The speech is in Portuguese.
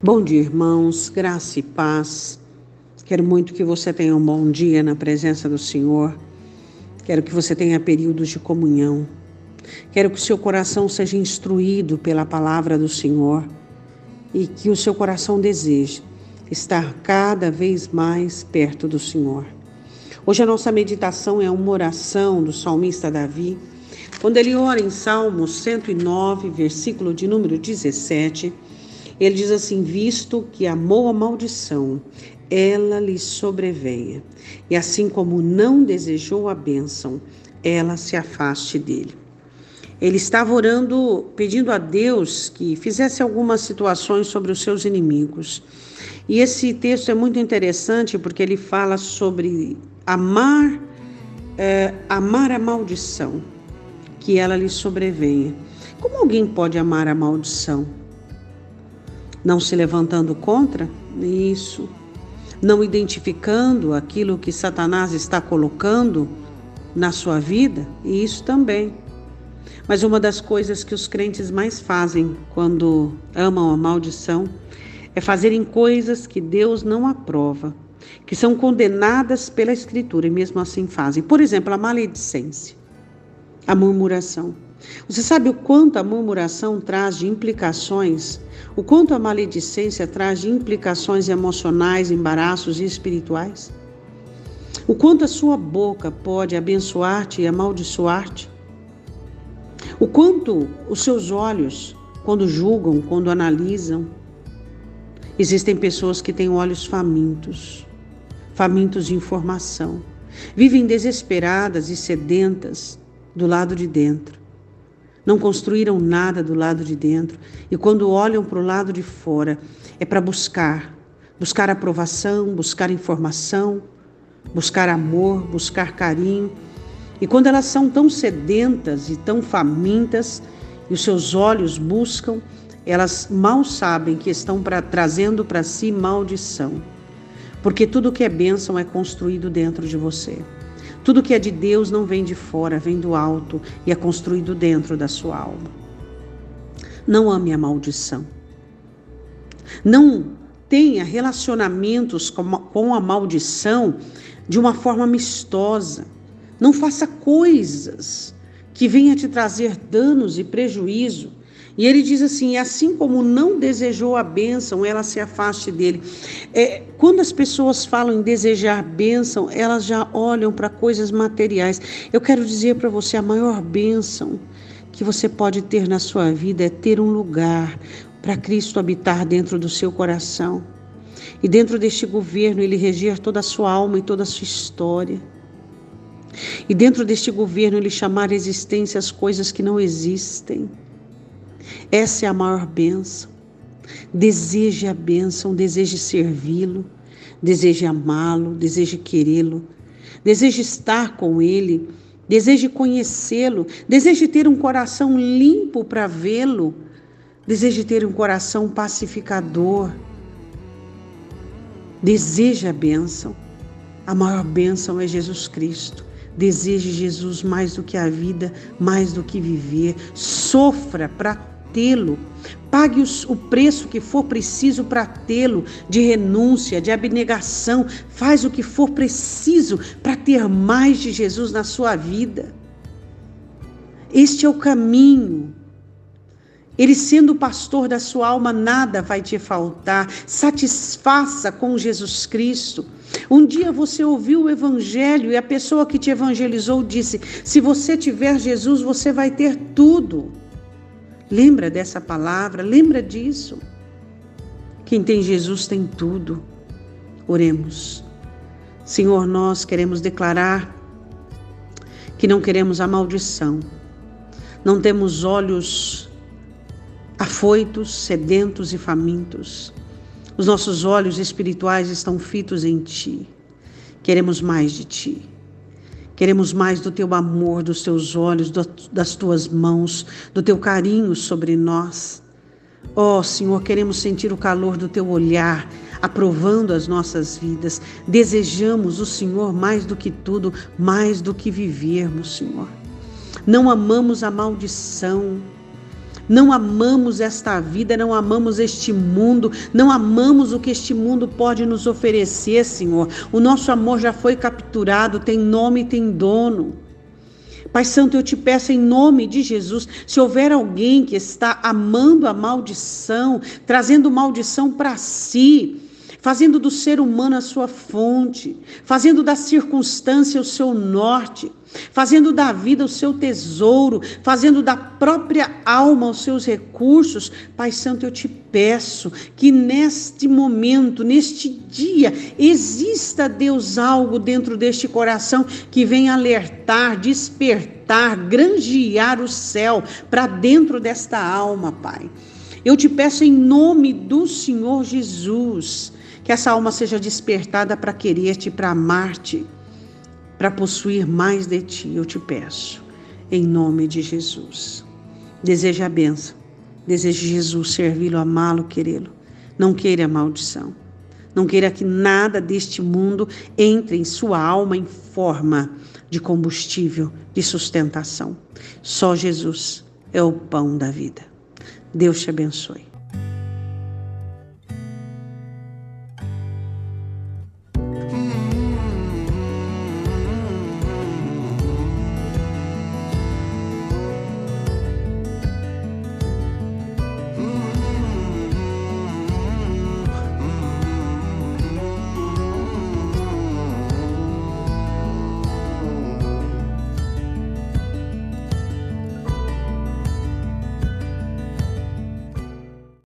Bom dia, irmãos, graça e paz. Quero muito que você tenha um bom dia na presença do Senhor. Quero que você tenha períodos de comunhão. Quero que o seu coração seja instruído pela palavra do Senhor e que o seu coração deseje estar cada vez mais perto do Senhor. Hoje a nossa meditação é uma oração do salmista Davi, quando ele ora em Salmos 109, versículo de número 17 ele diz assim: Visto que amou a maldição, ela lhe sobrevenha, e assim como não desejou a bênção, ela se afaste dele. Ele estava orando, pedindo a Deus que fizesse algumas situações sobre os seus inimigos. E esse texto é muito interessante porque ele fala sobre amar, é, amar a maldição, que ela lhe sobrevenha. Como alguém pode amar a maldição? Não se levantando contra isso, não identificando aquilo que Satanás está colocando na sua vida, isso também. Mas uma das coisas que os crentes mais fazem quando amam a maldição é fazerem coisas que Deus não aprova, que são condenadas pela Escritura e mesmo assim fazem. Por exemplo, a maledicência, a murmuração. Você sabe o quanto a murmuração traz de implicações, o quanto a maledicência traz de implicações emocionais, embaraços e espirituais? O quanto a sua boca pode abençoar-te e amaldiçoar-te? O quanto os seus olhos, quando julgam, quando analisam, existem pessoas que têm olhos famintos, famintos de informação, vivem desesperadas e sedentas do lado de dentro não construíram nada do lado de dentro e quando olham para o lado de fora é para buscar, buscar aprovação, buscar informação, buscar amor, buscar carinho. E quando elas são tão sedentas e tão famintas e os seus olhos buscam, elas mal sabem que estão pra, trazendo para si maldição. Porque tudo que é bênção é construído dentro de você. Tudo que é de Deus não vem de fora, vem do alto e é construído dentro da sua alma. Não ame a maldição. Não tenha relacionamentos com a maldição de uma forma amistosa. Não faça coisas que venham te trazer danos e prejuízo. E ele diz assim: assim como não desejou a bênção, ela se afaste dele. É, quando as pessoas falam em desejar bênção, elas já olham para coisas materiais. Eu quero dizer para você: a maior bênção que você pode ter na sua vida é ter um lugar para Cristo habitar dentro do seu coração. E dentro deste governo, ele reger toda a sua alma e toda a sua história. E dentro deste governo, ele chamar a existência as coisas que não existem. Essa é a maior bênção. Deseje a bênção, deseje servi-lo, deseje amá-lo, deseje querê-lo, deseje estar com ele, deseje conhecê-lo, deseje ter um coração limpo para vê-lo, deseje ter um coração pacificador. Deseje a bênção. A maior bênção é Jesus Cristo. Deseje Jesus mais do que a vida, mais do que viver. Sofra para tê-lo. Pague o preço que for preciso para tê-lo, de renúncia, de abnegação. Faz o que for preciso para ter mais de Jesus na sua vida. Este é o caminho. Ele sendo o pastor da sua alma, nada vai te faltar. Satisfaça com Jesus Cristo. Um dia você ouviu o evangelho e a pessoa que te evangelizou disse: Se você tiver Jesus, você vai ter tudo. Lembra dessa palavra, lembra disso. Quem tem Jesus tem tudo. Oremos. Senhor, nós queremos declarar que não queremos a maldição. Não temos olhos afoitos, sedentos e famintos. Os nossos olhos espirituais estão fitos em Ti. Queremos mais de Ti. Queremos mais do teu amor, dos teus olhos, das tuas mãos, do teu carinho sobre nós. Ó oh, Senhor, queremos sentir o calor do teu olhar, aprovando as nossas vidas. Desejamos o Senhor mais do que tudo, mais do que vivermos, Senhor. Não amamos a maldição. Não amamos esta vida, não amamos este mundo, não amamos o que este mundo pode nos oferecer, Senhor. O nosso amor já foi capturado, tem nome e tem dono. Pai Santo, eu te peço em nome de Jesus, se houver alguém que está amando a maldição, trazendo maldição para si, fazendo do ser humano a sua fonte, fazendo da circunstância o seu norte, fazendo da vida o seu tesouro, fazendo da própria alma os seus recursos. Pai Santo, eu te peço que neste momento, neste dia, exista, Deus, algo dentro deste coração que venha alertar, despertar, granjear o céu para dentro desta alma, Pai. Eu te peço em nome do Senhor Jesus que essa alma seja despertada para querer-te, para amar-te, para possuir mais de ti, eu te peço, em nome de Jesus. Deseja a benção, deseja Jesus servi-lo, amá-lo, querê-lo. Não queira a maldição. Não queira que nada deste mundo entre em sua alma em forma de combustível, de sustentação. Só Jesus é o pão da vida. Deus te abençoe.